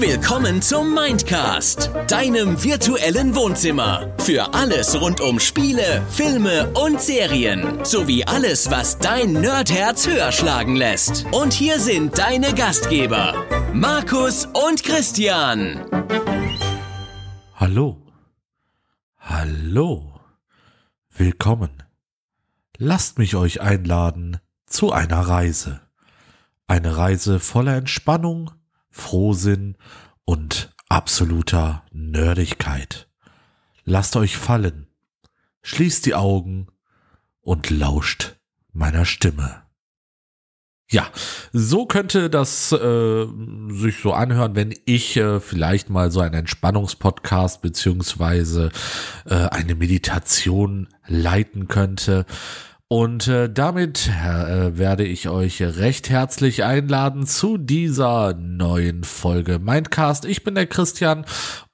Willkommen zum Mindcast, deinem virtuellen Wohnzimmer. Für alles rund um Spiele, Filme und Serien. Sowie alles, was dein Nerdherz höher schlagen lässt. Und hier sind deine Gastgeber, Markus und Christian. Hallo. Hallo. Willkommen. Lasst mich euch einladen zu einer Reise. Eine Reise voller Entspannung, Frohsinn und absoluter Nerdigkeit. Lasst euch fallen, schließt die Augen und lauscht meiner Stimme. Ja, so könnte das äh, sich so anhören, wenn ich äh, vielleicht mal so einen Entspannungspodcast beziehungsweise äh, eine Meditation leiten könnte. Und äh, damit äh, werde ich euch recht herzlich einladen zu dieser neuen Folge Mindcast. Ich bin der Christian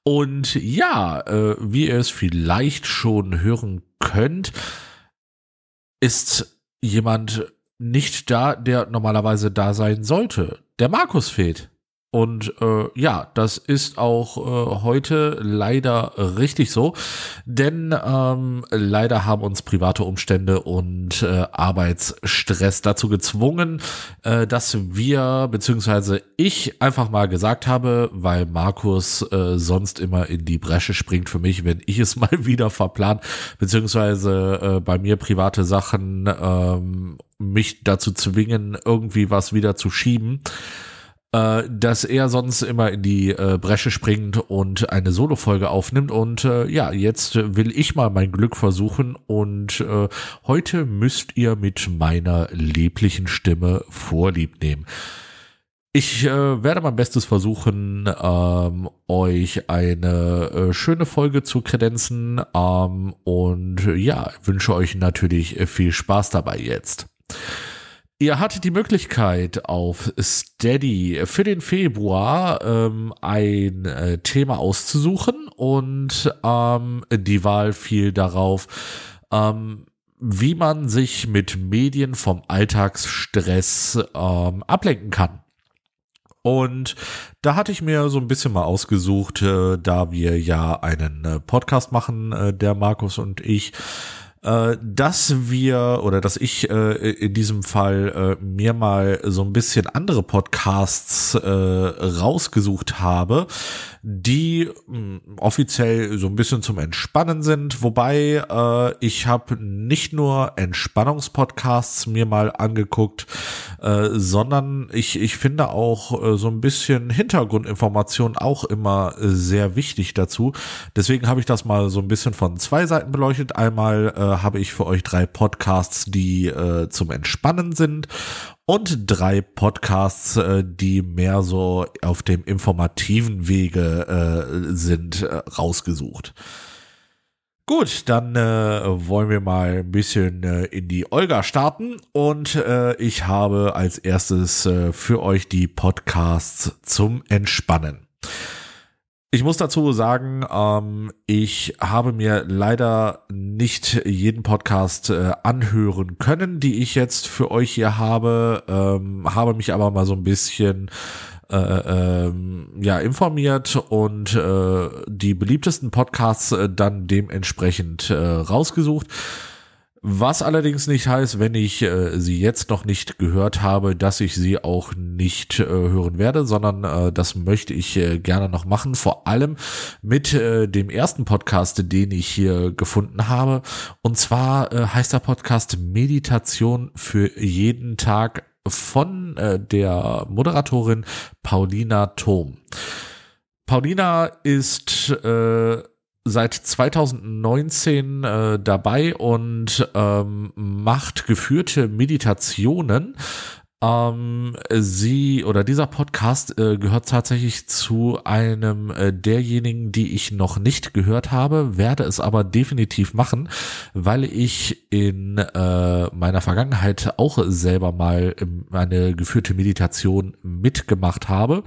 und ja, äh, wie ihr es vielleicht schon hören könnt, ist jemand nicht da, der normalerweise da sein sollte. Der Markus fehlt. Und äh, ja, das ist auch äh, heute leider richtig so, denn ähm, leider haben uns private Umstände und äh, Arbeitsstress dazu gezwungen, äh, dass wir beziehungsweise ich einfach mal gesagt habe, weil Markus äh, sonst immer in die Bresche springt für mich, wenn ich es mal wieder verplan, beziehungsweise äh, bei mir private Sachen ähm, mich dazu zwingen, irgendwie was wieder zu schieben äh, dass er sonst immer in die äh, Bresche springt und eine Solo-Folge aufnimmt. Und äh, ja, jetzt will ich mal mein Glück versuchen und äh, heute müsst ihr mit meiner lieblichen Stimme Vorlieb nehmen. Ich äh, werde mein Bestes versuchen, ähm, euch eine äh, schöne Folge zu kredenzen ähm, und ja, wünsche euch natürlich viel Spaß dabei jetzt. Ihr hattet die Möglichkeit auf Steady für den Februar ähm, ein äh, Thema auszusuchen und ähm, die Wahl fiel darauf, ähm, wie man sich mit Medien vom Alltagsstress ähm, ablenken kann. Und da hatte ich mir so ein bisschen mal ausgesucht, äh, da wir ja einen äh, Podcast machen, äh, der Markus und ich, äh, dass wir oder dass ich äh, in diesem Fall äh, mir mal so ein bisschen andere Podcasts äh, rausgesucht habe, die mh, hm, offiziell so ein bisschen zum Entspannen sind, wobei äh, ich habe nicht nur Entspannungspodcasts mir mal angeguckt, äh, sondern ich, ich finde auch äh, so ein bisschen Hintergrundinformation auch immer äh, sehr wichtig dazu. Deswegen habe ich das mal so ein bisschen von zwei Seiten beleuchtet. Einmal äh, habe ich für euch drei Podcasts, die äh, zum Entspannen sind und drei Podcasts, äh, die mehr so auf dem informativen Wege äh, sind, rausgesucht. Gut, dann äh, wollen wir mal ein bisschen äh, in die Olga starten und äh, ich habe als erstes äh, für euch die Podcasts zum Entspannen. Ich muss dazu sagen, ähm, ich habe mir leider nicht jeden Podcast äh, anhören können, die ich jetzt für euch hier habe, ähm, habe mich aber mal so ein bisschen äh, ähm, ja informiert und äh, die beliebtesten Podcasts äh, dann dementsprechend äh, rausgesucht. Was allerdings nicht heißt, wenn ich äh, sie jetzt noch nicht gehört habe, dass ich sie auch nicht äh, hören werde, sondern äh, das möchte ich äh, gerne noch machen. Vor allem mit äh, dem ersten Podcast, den ich hier gefunden habe. Und zwar äh, heißt der Podcast Meditation für jeden Tag von äh, der Moderatorin Paulina Thom. Paulina ist äh, seit 2019 äh, dabei und ähm, macht geführte Meditationen. Ähm, sie oder dieser Podcast äh, gehört tatsächlich zu einem äh, derjenigen, die ich noch nicht gehört habe, werde es aber definitiv machen, weil ich in äh, meiner Vergangenheit auch selber mal eine geführte Meditation mitgemacht habe.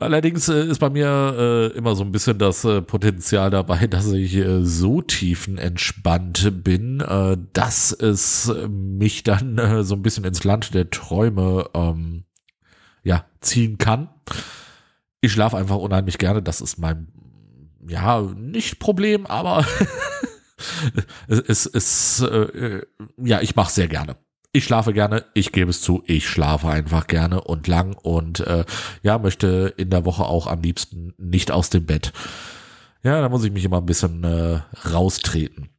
Allerdings äh, ist bei mir äh, immer so ein bisschen das äh, Potenzial dabei, dass ich äh, so tiefenentspannt bin, äh, dass es mich dann äh, so ein bisschen ins Land der Träume ähm, ja ziehen kann. ich schlafe einfach unheimlich gerne. Das ist mein, ja, nicht Problem, aber es ist, ja, ich mache sehr gerne. Ich schlafe gerne, ich gebe es zu, ich schlafe einfach gerne und lang und äh, ja, möchte in der Woche auch am liebsten nicht aus dem Bett. Ja, da muss ich mich immer ein bisschen äh, raustreten.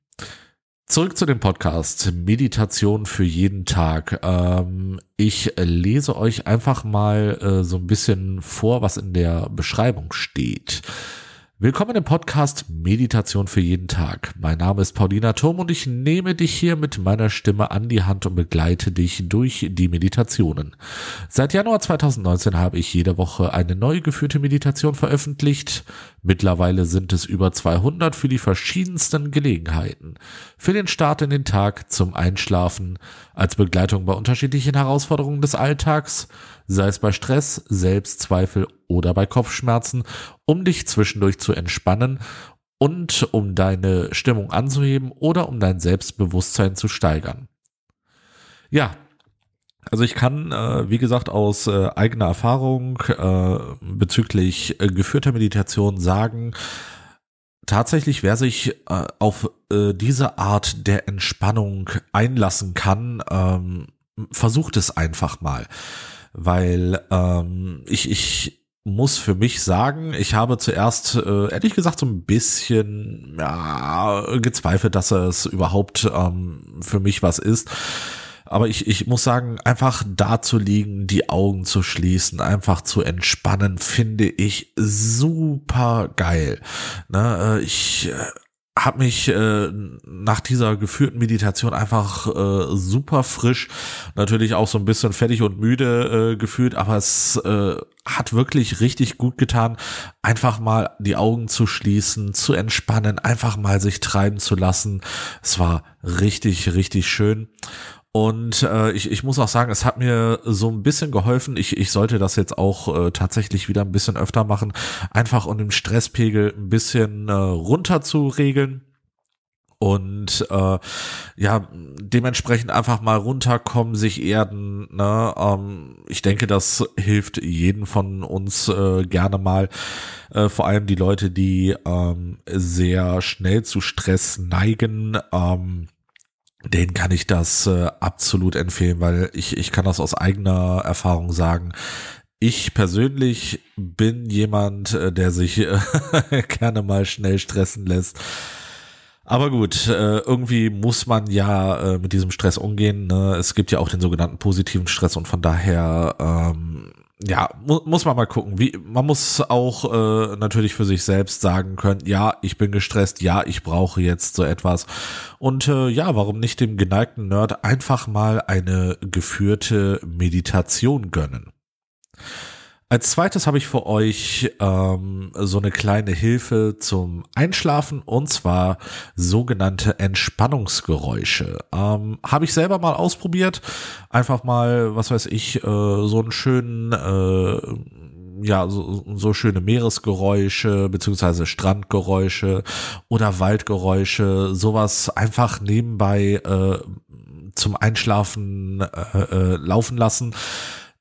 Zurück zu dem Podcast Meditation für jeden Tag. Ähm, ich lese euch einfach mal äh, so ein bisschen vor, was in der Beschreibung steht. Willkommen im Podcast Meditation für jeden Tag. Mein Name ist Paulina Turm und ich nehme dich hier mit meiner Stimme an die Hand und begleite dich durch die Meditationen. Seit Januar 2019 habe ich jede Woche eine neu geführte Meditation veröffentlicht. Mittlerweile sind es über 200 für die verschiedensten Gelegenheiten. Für den Start in den Tag, zum Einschlafen, als Begleitung bei unterschiedlichen Herausforderungen des Alltags, sei es bei Stress, Selbstzweifel oder bei Kopfschmerzen, um dich zwischendurch zu entspannen und um deine Stimmung anzuheben oder um dein Selbstbewusstsein zu steigern. Ja, also ich kann, äh, wie gesagt, aus äh, eigener Erfahrung äh, bezüglich äh, geführter Meditation sagen, tatsächlich, wer sich äh, auf äh, diese Art der Entspannung einlassen kann, ähm, versucht es einfach mal weil ähm, ich, ich muss für mich sagen, ich habe zuerst äh, ehrlich gesagt so ein bisschen ja, gezweifelt, dass es überhaupt ähm, für mich was ist. Aber ich, ich muss sagen, einfach da zu liegen, die Augen zu schließen, einfach zu entspannen, finde ich super geil. Ne, äh, ich äh, habe mich äh, nach dieser geführten Meditation einfach äh, super frisch, natürlich auch so ein bisschen fertig und müde äh, gefühlt, aber es äh, hat wirklich richtig gut getan, einfach mal die Augen zu schließen, zu entspannen, einfach mal sich treiben zu lassen. Es war richtig, richtig schön. Und äh, ich, ich muss auch sagen, es hat mir so ein bisschen geholfen. Ich, ich sollte das jetzt auch äh, tatsächlich wieder ein bisschen öfter machen, einfach um den Stresspegel ein bisschen äh, runter zu regeln und äh, ja dementsprechend einfach mal runterkommen, sich erden. Ne? Ähm, ich denke, das hilft jeden von uns äh, gerne mal. Äh, vor allem die Leute, die ähm, sehr schnell zu Stress neigen. Ähm, den kann ich das äh, absolut empfehlen, weil ich, ich kann das aus eigener Erfahrung sagen. Ich persönlich bin jemand, äh, der sich äh, gerne mal schnell stressen lässt. Aber gut, äh, irgendwie muss man ja mit diesem Stress umgehen. Ne? Es gibt ja auch den sogenannten positiven Stress und von daher ähm, ja, mu muss man mal gucken. Wie, man muss auch äh, natürlich für sich selbst sagen können, ja, ich bin gestresst, ja, ich brauche jetzt so etwas. Und äh, ja, warum nicht dem geneigten Nerd einfach mal eine geführte Meditation gönnen? Als zweites habe ich für euch ähm, so eine kleine Hilfe zum Einschlafen und zwar sogenannte Entspannungsgeräusche. Ähm, habe ich selber mal ausprobiert. Einfach mal, was weiß ich, äh, so einen schönen äh, ja, so, so schöne Meeresgeräusche beziehungsweise Strandgeräusche oder Waldgeräusche, sowas einfach nebenbei äh, zum Einschlafen äh, äh, laufen lassen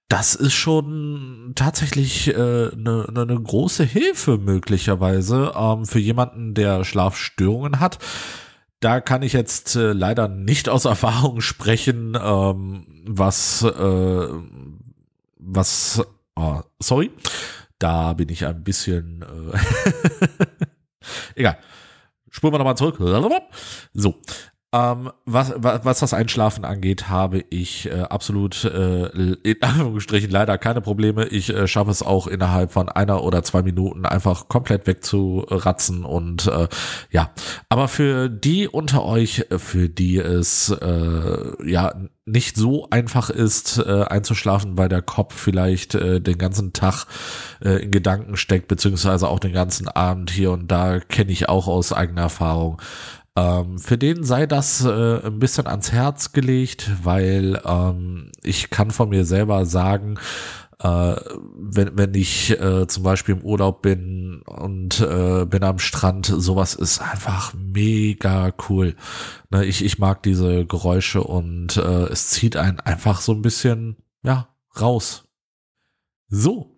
das ist schon tatsächlich eine äh, ne, ne, ne große Hilfe möglicherweise ähm, für jemanden, der Schlafstörungen hat. Da kann ich jetzt äh, leider nicht aus Erfahrung sprechen, ähm, was äh, was oh, sorry, da bin ich ein bisschen äh, egal. Spulen wir nochmal zurück. So, ähm, was, was, was das Einschlafen angeht, habe ich äh, absolut äh, in Anführungsstrichen leider keine Probleme. Ich äh, schaffe es auch innerhalb von einer oder zwei Minuten einfach komplett wegzuratzen und äh, ja. Aber für die unter euch, für die es äh, ja nicht so einfach ist, äh, einzuschlafen, weil der Kopf vielleicht äh, den ganzen Tag äh, in Gedanken steckt, beziehungsweise auch den ganzen Abend hier und da, kenne ich auch aus eigener Erfahrung. Ähm, für den sei das äh, ein bisschen ans Herz gelegt, weil ähm, ich kann von mir selber sagen, äh, wenn, wenn ich äh, zum Beispiel im Urlaub bin und äh, bin am Strand, sowas ist einfach mega cool. Ne, ich, ich mag diese Geräusche und äh, es zieht einen einfach so ein bisschen, ja, raus. So,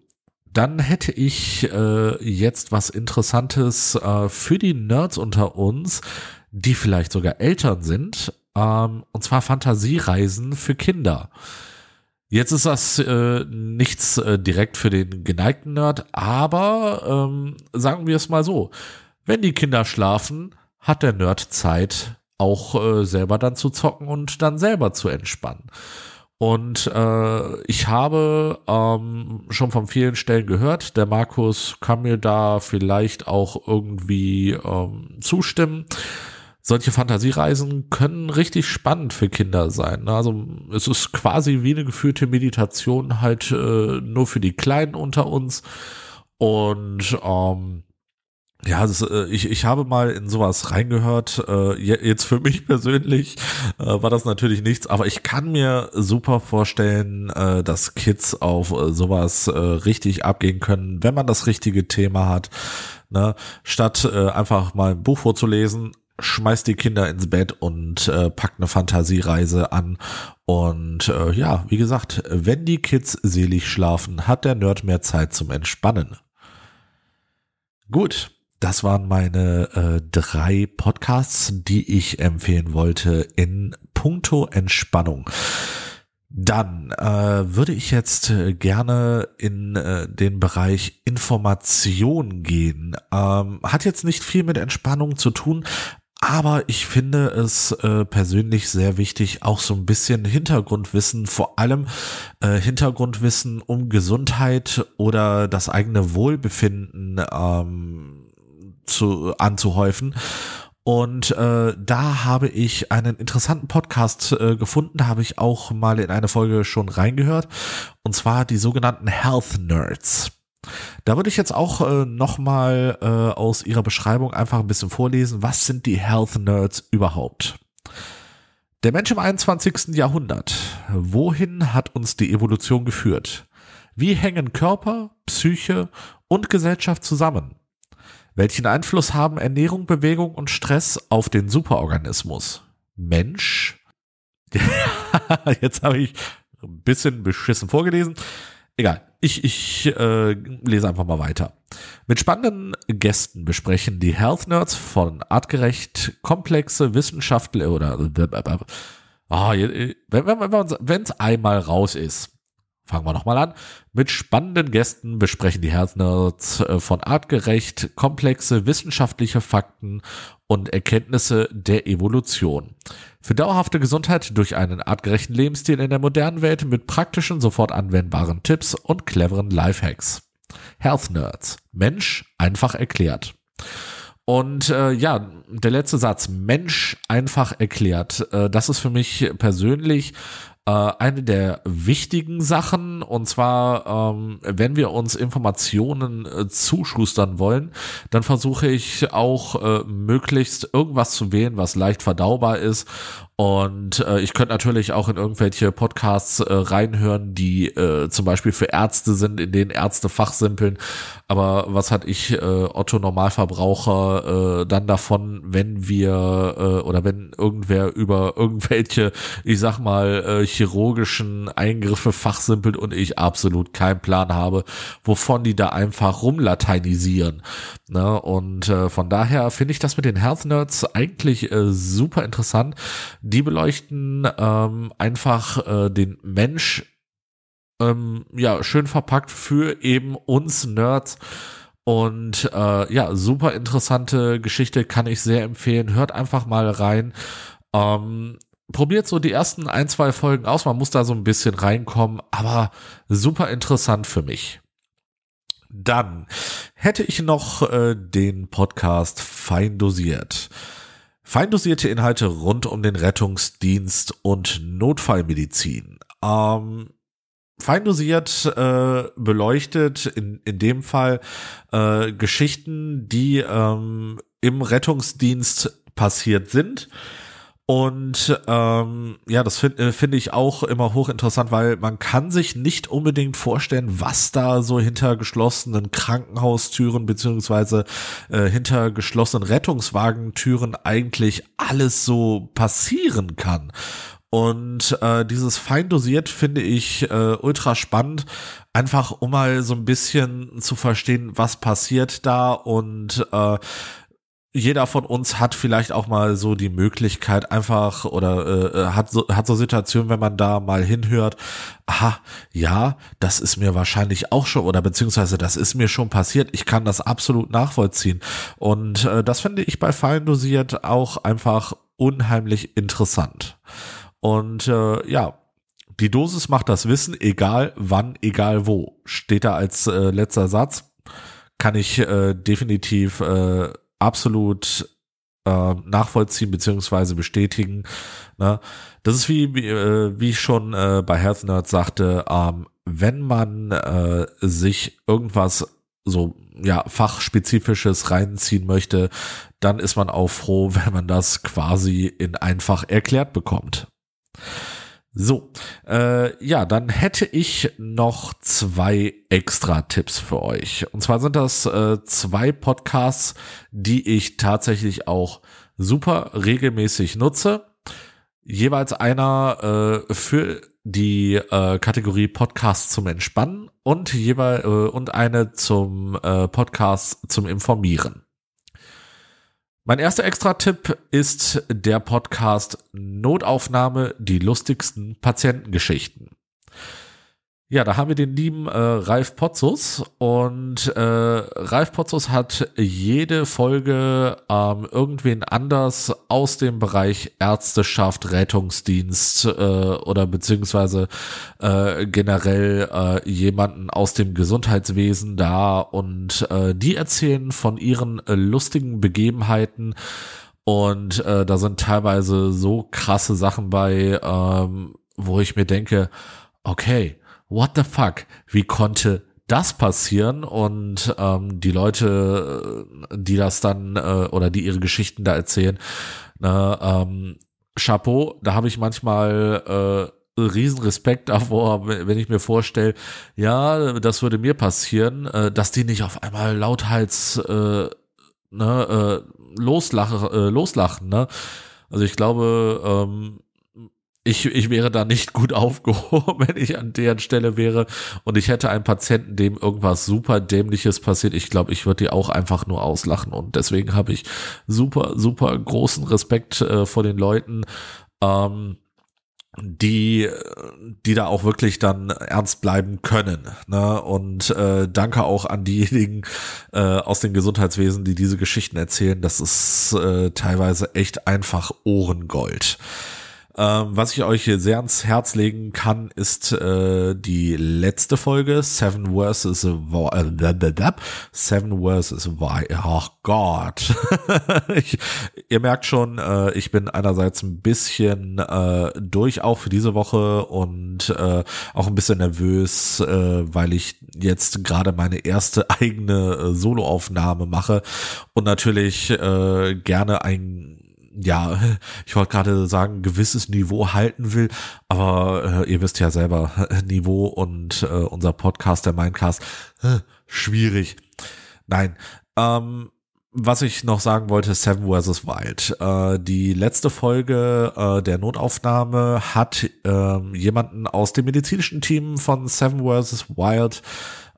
dann hätte ich äh, jetzt was Interessantes äh, für die Nerds unter uns, die vielleicht sogar Eltern sind, ähm, und zwar Fantasiereisen für Kinder. Jetzt ist das äh, nichts äh, direkt für den geneigten Nerd, aber ähm, sagen wir es mal so, wenn die Kinder schlafen, hat der Nerd Zeit, auch äh, selber dann zu zocken und dann selber zu entspannen. Und äh, ich habe ähm, schon von vielen Stellen gehört, der Markus kann mir da vielleicht auch irgendwie ähm, zustimmen solche Fantasiereisen können richtig spannend für Kinder sein. Ne? Also es ist quasi wie eine geführte Meditation halt äh, nur für die Kleinen unter uns. Und ähm, ja, das, äh, ich, ich habe mal in sowas reingehört. Äh, jetzt für mich persönlich äh, war das natürlich nichts, aber ich kann mir super vorstellen, äh, dass Kids auf äh, sowas äh, richtig abgehen können, wenn man das richtige Thema hat. Ne? Statt äh, einfach mal ein Buch vorzulesen, schmeißt die Kinder ins Bett und äh, packt eine Fantasiereise an. Und äh, ja, wie gesagt, wenn die Kids selig schlafen, hat der Nerd mehr Zeit zum Entspannen. Gut, das waren meine äh, drei Podcasts, die ich empfehlen wollte in puncto Entspannung. Dann äh, würde ich jetzt äh, gerne in äh, den Bereich Information gehen. Ähm, hat jetzt nicht viel mit Entspannung zu tun, aber ich finde es äh, persönlich sehr wichtig, auch so ein bisschen Hintergrundwissen, vor allem äh, Hintergrundwissen um Gesundheit oder das eigene Wohlbefinden ähm, zu, anzuhäufen. Und äh, da habe ich einen interessanten Podcast äh, gefunden, habe ich auch mal in eine Folge schon reingehört. Und zwar die sogenannten Health Nerds. Da würde ich jetzt auch äh, nochmal äh, aus ihrer Beschreibung einfach ein bisschen vorlesen. Was sind die Health Nerds überhaupt? Der Mensch im 21. Jahrhundert. Wohin hat uns die Evolution geführt? Wie hängen Körper, Psyche und Gesellschaft zusammen? Welchen Einfluss haben Ernährung, Bewegung und Stress auf den Superorganismus? Mensch? Jetzt habe ich ein bisschen beschissen vorgelesen. Egal, ich, ich äh, lese einfach mal weiter. Mit spannenden Gästen besprechen die Health Nerds von artgerecht komplexe Wissenschaftler oder oh, wenn es einmal raus ist. Fangen wir nochmal an. Mit spannenden Gästen besprechen die Health Nerds äh, von artgerecht komplexe wissenschaftliche Fakten und Erkenntnisse der Evolution. Für dauerhafte Gesundheit durch einen artgerechten Lebensstil in der modernen Welt mit praktischen, sofort anwendbaren Tipps und cleveren Lifehacks. Health Nerds. Mensch einfach erklärt. Und äh, ja, der letzte Satz, Mensch einfach erklärt, äh, das ist für mich persönlich äh, eine der wichtigen Sachen. Und zwar, ähm, wenn wir uns Informationen äh, zuschustern wollen, dann versuche ich auch äh, möglichst irgendwas zu wählen, was leicht verdaubar ist und äh, ich könnte natürlich auch in irgendwelche Podcasts äh, reinhören, die äh, zum Beispiel für Ärzte sind, in denen Ärzte fachsimpeln. Aber was hat ich, äh, Otto Normalverbraucher, äh, dann davon, wenn wir äh, oder wenn irgendwer über irgendwelche, ich sag mal, äh, chirurgischen Eingriffe fachsimpelt und ich absolut keinen Plan habe, wovon die da einfach rumlateinisieren. Ne? Und äh, von daher finde ich das mit den Health Nerds eigentlich äh, super interessant. Die beleuchten ähm, einfach äh, den Mensch ähm, ja schön verpackt für eben uns Nerds. Und äh, ja, super interessante Geschichte, kann ich sehr empfehlen. Hört einfach mal rein. Ähm, probiert so die ersten ein, zwei Folgen aus. Man muss da so ein bisschen reinkommen, aber super interessant für mich. Dann hätte ich noch äh, den Podcast Fein dosiert. Fein dosierte Inhalte rund um den Rettungsdienst und Notfallmedizin. Ähm, fein dosiert äh, beleuchtet in, in dem Fall äh, Geschichten, die ähm, im Rettungsdienst passiert sind und ähm, ja, das finde äh, find ich auch immer hochinteressant, weil man kann sich nicht unbedingt vorstellen, was da so hinter geschlossenen Krankenhaustüren beziehungsweise äh, hinter geschlossenen Rettungswagentüren eigentlich alles so passieren kann. Und äh, dieses fein dosiert finde ich äh, ultra spannend, einfach um mal so ein bisschen zu verstehen, was passiert da und äh, jeder von uns hat vielleicht auch mal so die Möglichkeit einfach oder äh, äh, hat so hat so Situationen, wenn man da mal hinhört, aha, ja, das ist mir wahrscheinlich auch schon oder beziehungsweise das ist mir schon passiert. Ich kann das absolut nachvollziehen und äh, das finde ich bei Fallen dosiert auch einfach unheimlich interessant. Und äh, ja, die Dosis macht das Wissen, egal wann, egal wo. Steht da als äh, letzter Satz. Kann ich äh, definitiv äh, absolut äh, nachvollziehen beziehungsweise bestätigen. Ne? Das ist wie, wie, äh, wie ich schon äh, bei Health Nerd sagte, ähm, wenn man äh, sich irgendwas so ja fachspezifisches reinziehen möchte, dann ist man auch froh, wenn man das quasi in einfach erklärt bekommt. So, äh, ja, dann hätte ich noch zwei extra Tipps für euch. Und zwar sind das äh, zwei Podcasts, die ich tatsächlich auch super regelmäßig nutze. Jeweils einer äh, für die äh, Kategorie Podcast zum Entspannen und jeweils äh, und eine zum äh, Podcast zum Informieren. Mein erster Extra-Tipp ist der Podcast Notaufnahme, die lustigsten Patientengeschichten. Ja, da haben wir den lieben äh, Ralf Potzus und äh, Ralf Potzus hat jede Folge ähm, irgendwen anders aus dem Bereich Ärzteschaft, Rettungsdienst äh, oder beziehungsweise äh, generell äh, jemanden aus dem Gesundheitswesen da und äh, die erzählen von ihren äh, lustigen Begebenheiten und äh, da sind teilweise so krasse Sachen bei, ähm, wo ich mir denke, okay, what the fuck, wie konnte das passieren? Und ähm, die Leute, die das dann äh, oder die ihre Geschichten da erzählen, ne, ähm, Chapeau, da habe ich manchmal äh, riesen Respekt davor, wenn ich mir vorstelle, ja, das würde mir passieren, äh, dass die nicht auf einmal lauthals äh, ne, äh, loslachen, äh, loslachen, ne? Also ich glaube, ähm, ich, ich wäre da nicht gut aufgehoben, wenn ich an deren Stelle wäre und ich hätte einen Patienten, dem irgendwas super dämliches passiert. Ich glaube, ich würde die auch einfach nur auslachen und deswegen habe ich super, super großen Respekt äh, vor den Leuten, ähm, die, die da auch wirklich dann ernst bleiben können. Ne? Und äh, danke auch an diejenigen äh, aus dem Gesundheitswesen, die diese Geschichten erzählen. Das ist äh, teilweise echt einfach Ohrengold. Ähm, was ich euch hier sehr ans Herz legen kann, ist äh, die letzte Folge, Seven vs. Äh, Seven vs. Why. Oh Gott. ich, ihr merkt schon, äh, ich bin einerseits ein bisschen äh, durch auch für diese Woche und äh, auch ein bisschen nervös, äh, weil ich jetzt gerade meine erste eigene äh, Soloaufnahme mache und natürlich äh, gerne ein ja, ich wollte gerade sagen, gewisses Niveau halten will, aber äh, ihr wisst ja selber, Niveau und äh, unser Podcast, der Mindcast, äh, schwierig. Nein, ähm, was ich noch sagen wollte, Seven vs. Wild. Äh, die letzte Folge äh, der Notaufnahme hat äh, jemanden aus dem medizinischen Team von Seven vs. Wild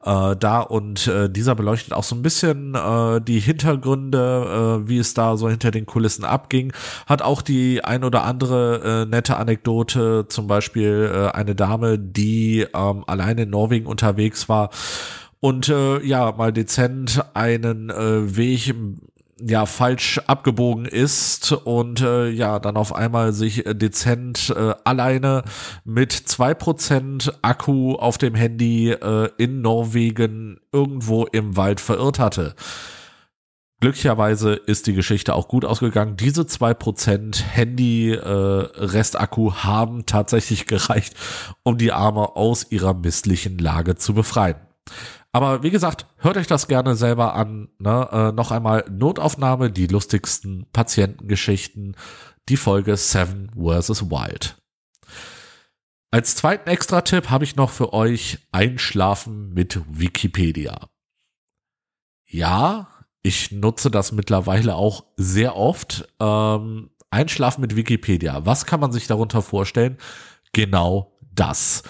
äh, da und äh, dieser beleuchtet auch so ein bisschen äh, die Hintergründe, äh, wie es da so hinter den Kulissen abging, hat auch die ein oder andere äh, nette Anekdote, zum Beispiel äh, eine Dame, die ähm, alleine in Norwegen unterwegs war und äh, ja mal dezent einen äh, Weg ja falsch abgebogen ist und äh, ja dann auf einmal sich äh, dezent äh, alleine mit zwei Prozent Akku auf dem Handy äh, in Norwegen irgendwo im Wald verirrt hatte. Glücklicherweise ist die Geschichte auch gut ausgegangen. Diese zwei Prozent Handy äh, haben tatsächlich gereicht, um die Arme aus ihrer misslichen Lage zu befreien. Aber wie gesagt, hört euch das gerne selber an. Ne? Äh, noch einmal Notaufnahme, die lustigsten Patientengeschichten, die Folge Seven vs. Wild. Als zweiten Extra-Tipp habe ich noch für euch Einschlafen mit Wikipedia. Ja, ich nutze das mittlerweile auch sehr oft. Ähm, Einschlafen mit Wikipedia. Was kann man sich darunter vorstellen? Genau das.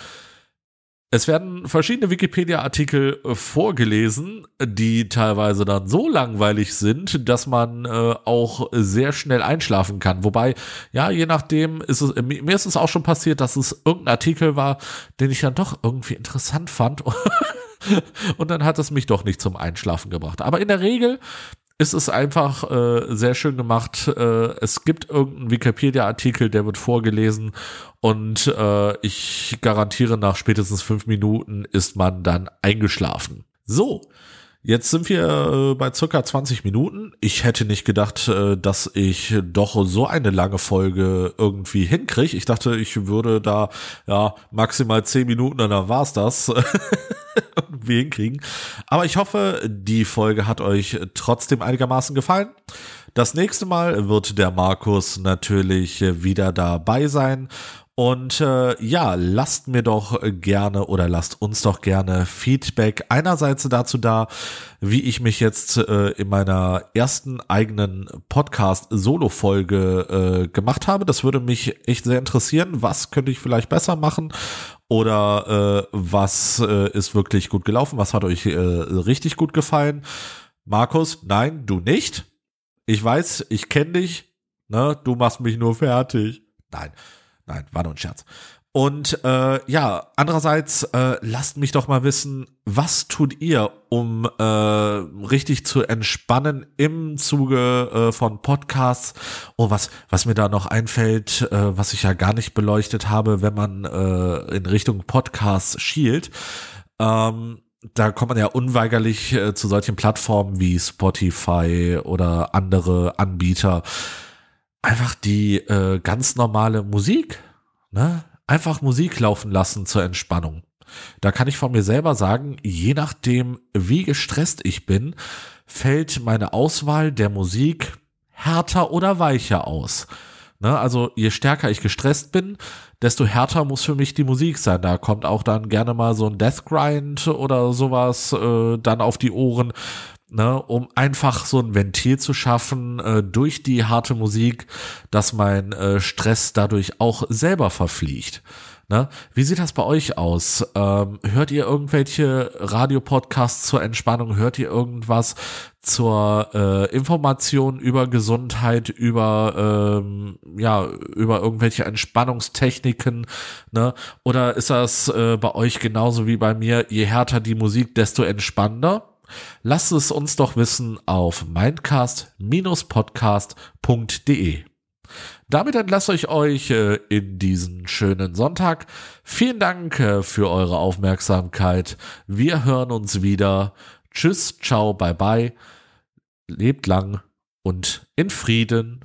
Es werden verschiedene Wikipedia-Artikel äh, vorgelesen, die teilweise dann so langweilig sind, dass man äh, auch sehr schnell einschlafen kann. Wobei, ja, je nachdem ist es, mir ist es auch schon passiert, dass es irgendein Artikel war, den ich dann doch irgendwie interessant fand. Und dann hat es mich doch nicht zum Einschlafen gebracht. Aber in der Regel ist es einfach äh, sehr schön gemacht. Äh, es gibt irgendeinen Wikipedia-Artikel, der wird vorgelesen und äh, ich garantiere, nach spätestens fünf Minuten ist man dann eingeschlafen. So, Jetzt sind wir äh, bei circa 20 Minuten. Ich hätte nicht gedacht, äh, dass ich doch so eine lange Folge irgendwie hinkriege. Ich dachte, ich würde da ja maximal 10 Minuten und dann war's das irgendwie hinkriegen. Aber ich hoffe, die Folge hat euch trotzdem einigermaßen gefallen. Das nächste Mal wird der Markus natürlich wieder dabei sein und äh, ja, lasst mir doch gerne oder lasst uns doch gerne Feedback einerseits dazu da, wie ich mich jetzt äh, in meiner ersten eigenen Podcast-Solo-Folge äh, gemacht habe. Das würde mich echt sehr interessieren. Was könnte ich vielleicht besser machen? Oder äh, was äh, ist wirklich gut gelaufen? Was hat euch äh, richtig gut gefallen? Markus, nein, du nicht. Ich weiß, ich kenne dich. Ne? Du machst mich nur fertig. Nein. Nein, war nur ein Scherz. Und äh, ja, andererseits äh, lasst mich doch mal wissen, was tut ihr, um äh, richtig zu entspannen im Zuge äh, von Podcasts? Oh, was was mir da noch einfällt, äh, was ich ja gar nicht beleuchtet habe, wenn man äh, in Richtung Podcasts schielt. Ähm, da kommt man ja unweigerlich äh, zu solchen Plattformen wie Spotify oder andere Anbieter einfach die äh, ganz normale Musik, ne? Einfach Musik laufen lassen zur Entspannung. Da kann ich von mir selber sagen, je nachdem, wie gestresst ich bin, fällt meine Auswahl der Musik härter oder weicher aus. Ne, also je stärker ich gestresst bin, desto härter muss für mich die Musik sein. Da kommt auch dann gerne mal so ein Death Grind oder sowas äh, dann auf die Ohren ne, um einfach so ein Ventil zu schaffen äh, durch die harte Musik, dass mein äh, Stress dadurch auch selber verfliegt. Ne? Wie sieht das bei euch aus? Ähm, hört ihr irgendwelche Radiopodcasts zur Entspannung? Hört ihr irgendwas zur äh, Information über Gesundheit, über ähm, ja über irgendwelche Entspannungstechniken? Ne? Oder ist das äh, bei euch genauso wie bei mir? Je härter die Musik, desto entspannender? Lasst es uns doch wissen auf mindcast-podcast.de. Damit entlasse ich euch äh, in diesen schönen Sonntag. Vielen Dank äh, für eure Aufmerksamkeit. Wir hören uns wieder. Tschüss, ciao, bye bye. Lebt lang und in Frieden.